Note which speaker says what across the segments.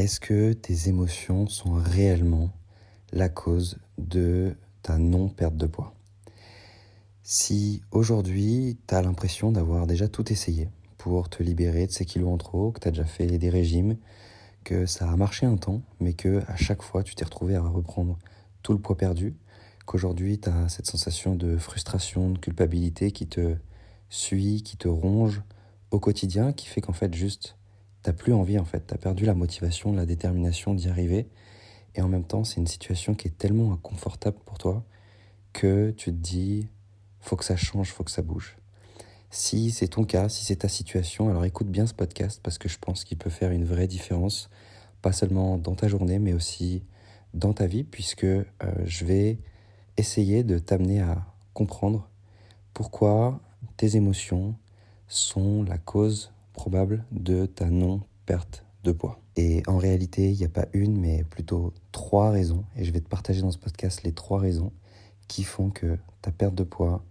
Speaker 1: Est-ce que tes émotions sont réellement la cause de ta non-perte de poids? Si aujourd'hui tu as l'impression d'avoir déjà tout essayé pour te libérer de ces kilos en trop, que tu as déjà fait des régimes, que ça a marché un temps, mais que à chaque fois tu t'es retrouvé à reprendre tout le poids perdu, qu'aujourd'hui tu as cette sensation de frustration, de culpabilité qui te suit, qui te ronge au quotidien, qui fait qu'en fait juste t'as plus envie en fait, t'as perdu la motivation, la détermination d'y arriver, et en même temps c'est une situation qui est tellement inconfortable pour toi que tu te dis faut que ça change, faut que ça bouge. Si c'est ton cas, si c'est ta situation, alors écoute bien ce podcast parce que je pense qu'il peut faire une vraie différence, pas seulement dans ta journée, mais aussi dans ta vie, puisque euh, je vais essayer de t'amener à comprendre pourquoi tes émotions sont la cause probable de ta non-perte de poids. Et en réalité, il n'y a pas une, mais plutôt trois raisons, et je vais te partager dans ce podcast les trois raisons qui font que ta perte de poids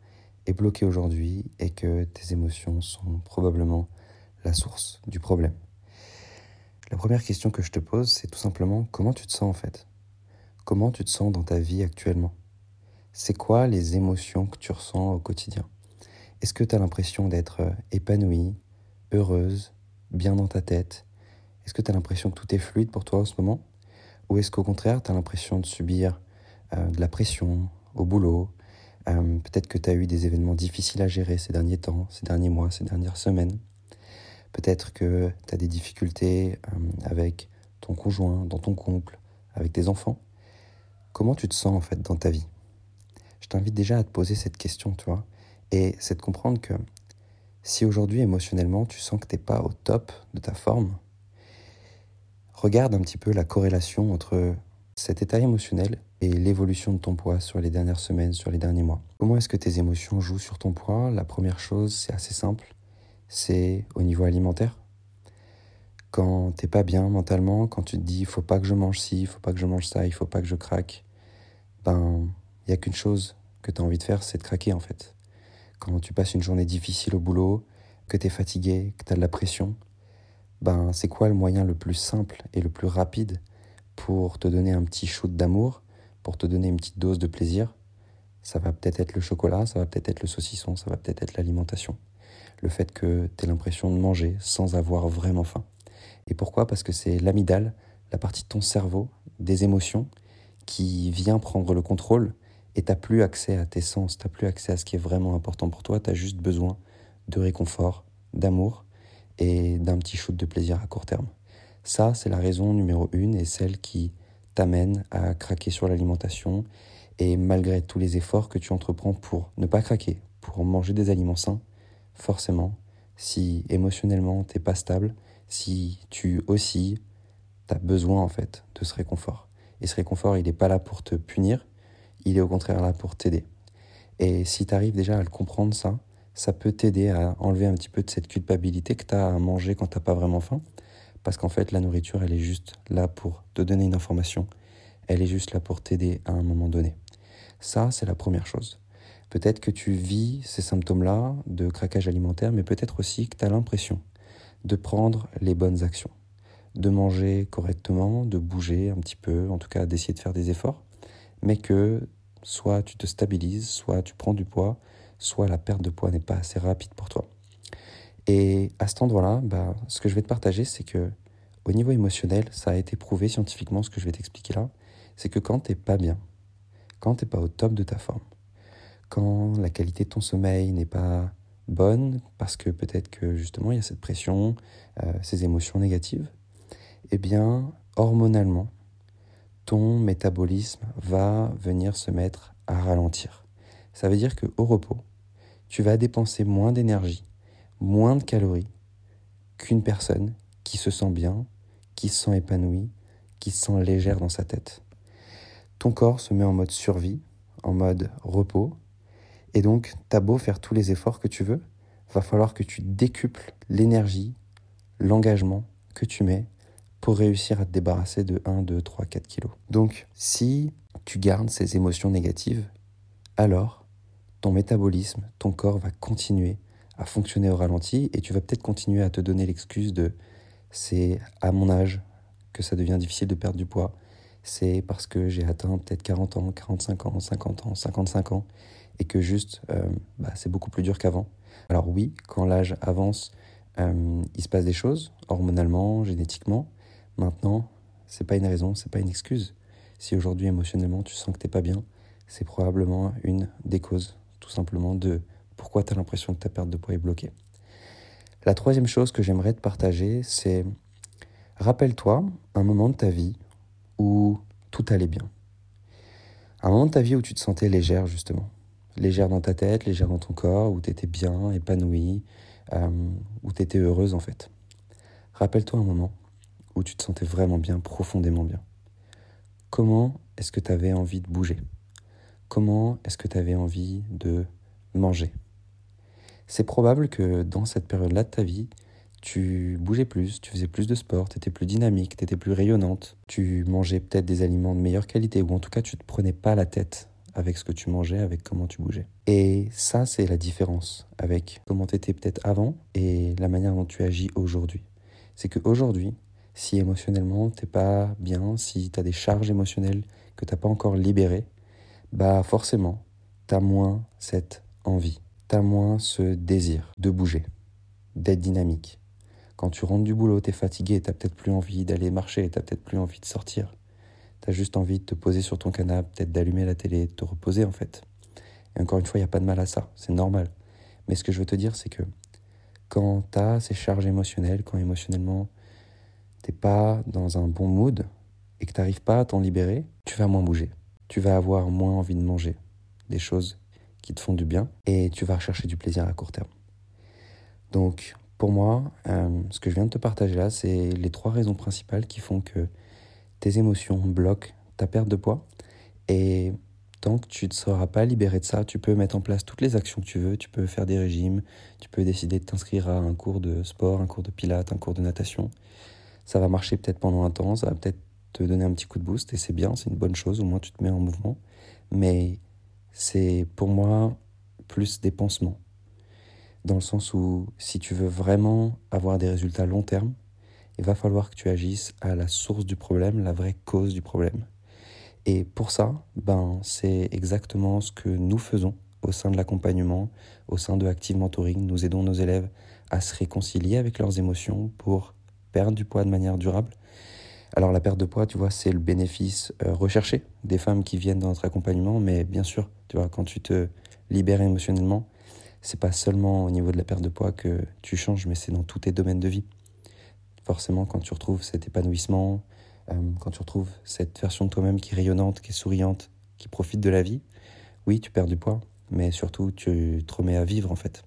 Speaker 1: est bloquée aujourd'hui et que tes émotions sont probablement la source du problème. La première question que je te pose, c'est tout simplement comment tu te sens en fait? Comment tu te sens dans ta vie actuellement? C'est quoi les émotions que tu ressens au quotidien? Est-ce que tu as l'impression d'être épanoui, heureuse, bien dans ta tête Est-ce que tu as l'impression que tout est fluide pour toi en ce moment? Ou est-ce qu'au contraire, tu as l'impression de subir euh, de la pression au boulot? Euh, Peut-être que tu as eu des événements difficiles à gérer ces derniers temps, ces derniers mois, ces dernières semaines. Peut-être que tu as des difficultés euh, avec ton conjoint, dans ton couple, avec tes enfants. Comment tu te sens en fait dans ta vie? Je t'invite déjà à te poser cette question, tu vois, et c'est de comprendre que si aujourd'hui émotionnellement tu sens que tu n'es pas au top de ta forme, regarde un petit peu la corrélation entre cet état émotionnel et l'évolution de ton poids sur les dernières semaines, sur les derniers mois. Comment est-ce que tes émotions jouent sur ton poids? La première chose, c'est assez simple, c'est au niveau alimentaire. Quand t'es pas bien mentalement, quand tu te dis il faut pas que je mange ci, il faut pas que je mange ça, il faut pas que je craque, ben il y a qu'une chose que tu as envie de faire, c'est de craquer en fait quand tu passes une journée difficile au boulot, que tu es fatigué, que tu as de la pression, ben c'est quoi le moyen le plus simple et le plus rapide pour te donner un petit shoot d'amour, pour te donner une petite dose de plaisir? Ça va peut-être être le chocolat, ça va peut-être être le saucisson, ça va peut-être être l'alimentation. Le fait que tu l'impression de manger sans avoir vraiment faim. Et pourquoi? Parce que c'est l'amidale, la partie de ton cerveau, des émotions, qui vient prendre le contrôle et t'as plus accès à tes sens, t'as plus accès à ce qui est vraiment important pour toi, tu as juste besoin de réconfort, d'amour et d'un petit shoot de plaisir à court terme. Ça, c'est la raison numéro une et celle qui t'amène à craquer sur l'alimentation et malgré tous les efforts que tu entreprends pour ne pas craquer, pour manger des aliments sains, forcément, si émotionnellement t'es pas stable, si tu aussi, tu as besoin en fait de ce réconfort. Et ce réconfort, il n'est pas là pour te punir, il est au contraire là pour t'aider. Et si tu arrives déjà à le comprendre, ça, ça peut t'aider à enlever un petit peu de cette culpabilité que tu as à manger quand tu pas vraiment faim. Parce qu'en fait, la nourriture, elle est juste là pour te donner une information. Elle est juste là pour t'aider à un moment donné. Ça, c'est la première chose. Peut-être que tu vis ces symptômes-là de craquage alimentaire, mais peut-être aussi que tu as l'impression de prendre les bonnes actions, de manger correctement, de bouger un petit peu, en tout cas d'essayer de faire des efforts mais que soit tu te stabilises, soit tu prends du poids, soit la perte de poids n'est pas assez rapide pour toi. Et à cet endroit-là, bah, ce que je vais te partager, c'est que au niveau émotionnel, ça a été prouvé scientifiquement, ce que je vais t'expliquer là, c'est que quand tu n'es pas bien, quand tu n'es pas au top de ta forme, quand la qualité de ton sommeil n'est pas bonne, parce que peut-être que justement il y a cette pression, euh, ces émotions négatives, eh bien, hormonalement, ton métabolisme va venir se mettre à ralentir. Ça veut dire qu'au repos, tu vas dépenser moins d'énergie, moins de calories qu'une personne qui se sent bien, qui se sent épanouie, qui se sent légère dans sa tête. Ton corps se met en mode survie, en mode repos, et donc t'as beau faire tous les efforts que tu veux, va falloir que tu décuples l'énergie, l'engagement que tu mets pour réussir à te débarrasser de 1, 2, 3, 4 kilos. Donc, si tu gardes ces émotions négatives, alors ton métabolisme, ton corps va continuer à fonctionner au ralenti et tu vas peut-être continuer à te donner l'excuse de c'est à mon âge que ça devient difficile de perdre du poids, c'est parce que j'ai atteint peut-être 40 ans, 45 ans, 50 ans, 55 ans, et que juste, euh, bah, c'est beaucoup plus dur qu'avant. Alors oui, quand l'âge avance, euh, il se passe des choses, hormonalement, génétiquement. Maintenant, c'est pas une raison, c'est pas une excuse. Si aujourd'hui émotionnellement tu sens que t'es pas bien, c'est probablement une des causes, tout simplement, de pourquoi tu as l'impression que ta perte de poids est bloquée. La troisième chose que j'aimerais te partager, c'est rappelle-toi un moment de ta vie où tout allait bien. Un moment de ta vie où tu te sentais légère, justement. Légère dans ta tête, légère dans ton corps, où tu étais bien, épanouie, euh, où tu étais heureuse en fait. Rappelle-toi un moment où tu te sentais vraiment bien, profondément bien. Comment est-ce que tu avais envie de bouger? Comment est-ce que tu avais envie de manger? C'est probable que dans cette période-là de ta vie, tu bougeais plus, tu faisais plus de sport, tu étais plus dynamique, tu étais plus rayonnante, tu mangeais peut-être des aliments de meilleure qualité, ou en tout cas tu ne te prenais pas la tête avec ce que tu mangeais, avec comment tu bougeais. Et ça, c'est la différence avec comment tu étais peut-être avant et la manière dont tu agis aujourd'hui. C'est qu'aujourd'hui, si émotionnellement t'es pas bien, si tu as des charges émotionnelles que tu n'as pas encore libérées, bah forcément, tu as moins cette envie, tu as moins ce désir de bouger, d'être dynamique, quand tu rentres du boulot, tu es fatigué, tu peut-être plus envie d'aller marcher, tu peut-être plus envie de sortir. Tu as juste envie de te poser sur ton canapé, peut-être d'allumer la télé, de te reposer en fait. Et encore une fois, il n'y a pas de mal à ça, c'est normal. Mais ce que je veux te dire, c'est que quand tu as ces charges émotionnelles, quand émotionnellement t'es pas dans un bon mood et que tu n'arrives pas à t'en libérer, tu vas moins bouger. Tu vas avoir moins envie de manger des choses qui te font du bien et tu vas rechercher du plaisir à court terme. Donc, pour moi, euh, ce que je viens de te partager là, c'est les trois raisons principales qui font que tes émotions bloquent ta perte de poids. Et tant que tu ne seras pas libéré de ça, tu peux mettre en place toutes les actions que tu veux. Tu peux faire des régimes, tu peux décider de t'inscrire à un cours de sport, un cours de pilates, un cours de natation. Ça va marcher peut-être pendant un temps, ça va peut-être te donner un petit coup de boost et c'est bien, c'est une bonne chose, au moins tu te mets en mouvement. Mais c'est pour moi plus des pansements dans le sens où si tu veux vraiment avoir des résultats long terme, il va falloir que tu agisses à la source du problème, la vraie cause du problème. Et pour ça, ben, c'est exactement ce que nous faisons au sein de l'accompagnement, au sein de Active Mentoring. Nous aidons nos élèves à se réconcilier avec leurs émotions pour perdre du poids de manière durable. Alors la perte de poids, tu vois, c'est le bénéfice euh, recherché des femmes qui viennent dans notre accompagnement, mais bien sûr, tu vois, quand tu te libères émotionnellement, c'est pas seulement au niveau de la perte de poids que tu changes, mais c'est dans tous tes domaines de vie. Forcément, quand tu retrouves cet épanouissement, euh, quand tu retrouves cette version de toi-même qui est rayonnante, qui est souriante, qui profite de la vie, oui, tu perds du poids, mais surtout, tu te remets à vivre en fait.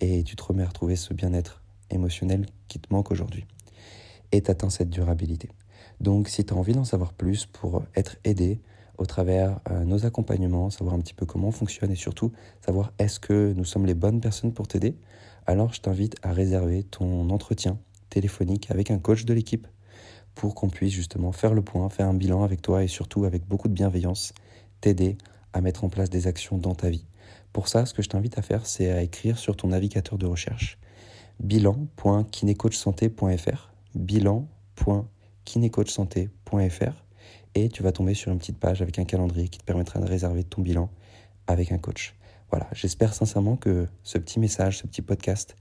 Speaker 1: Et tu te remets à retrouver ce bien-être émotionnel qui te manque aujourd'hui. Et tu atteins cette durabilité. Donc, si tu as envie d'en savoir plus pour être aidé, au travers euh, nos accompagnements, savoir un petit peu comment on fonctionne et surtout savoir est-ce que nous sommes les bonnes personnes pour t'aider, alors je t'invite à réserver ton entretien téléphonique avec un coach de l'équipe pour qu'on puisse justement faire le point, faire un bilan avec toi et surtout avec beaucoup de bienveillance, t'aider à mettre en place des actions dans ta vie. Pour ça, ce que je t'invite à faire, c'est à écrire sur ton navigateur de recherche bilan.kinecoachsanté.fr bilan.kinecoachsanté.fr et tu vas tomber sur une petite page avec un calendrier qui te permettra de réserver ton bilan avec un coach. Voilà, j'espère sincèrement que ce petit message, ce petit podcast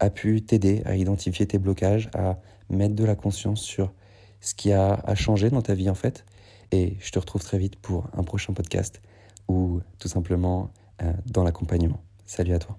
Speaker 1: a pu t'aider à identifier tes blocages, à mettre de la conscience sur ce qui a, changé dans ta vie en fait. Et je te retrouve très vite pour un prochain podcast ou tout simplement euh, dans l'accompagnement. Salut à toi.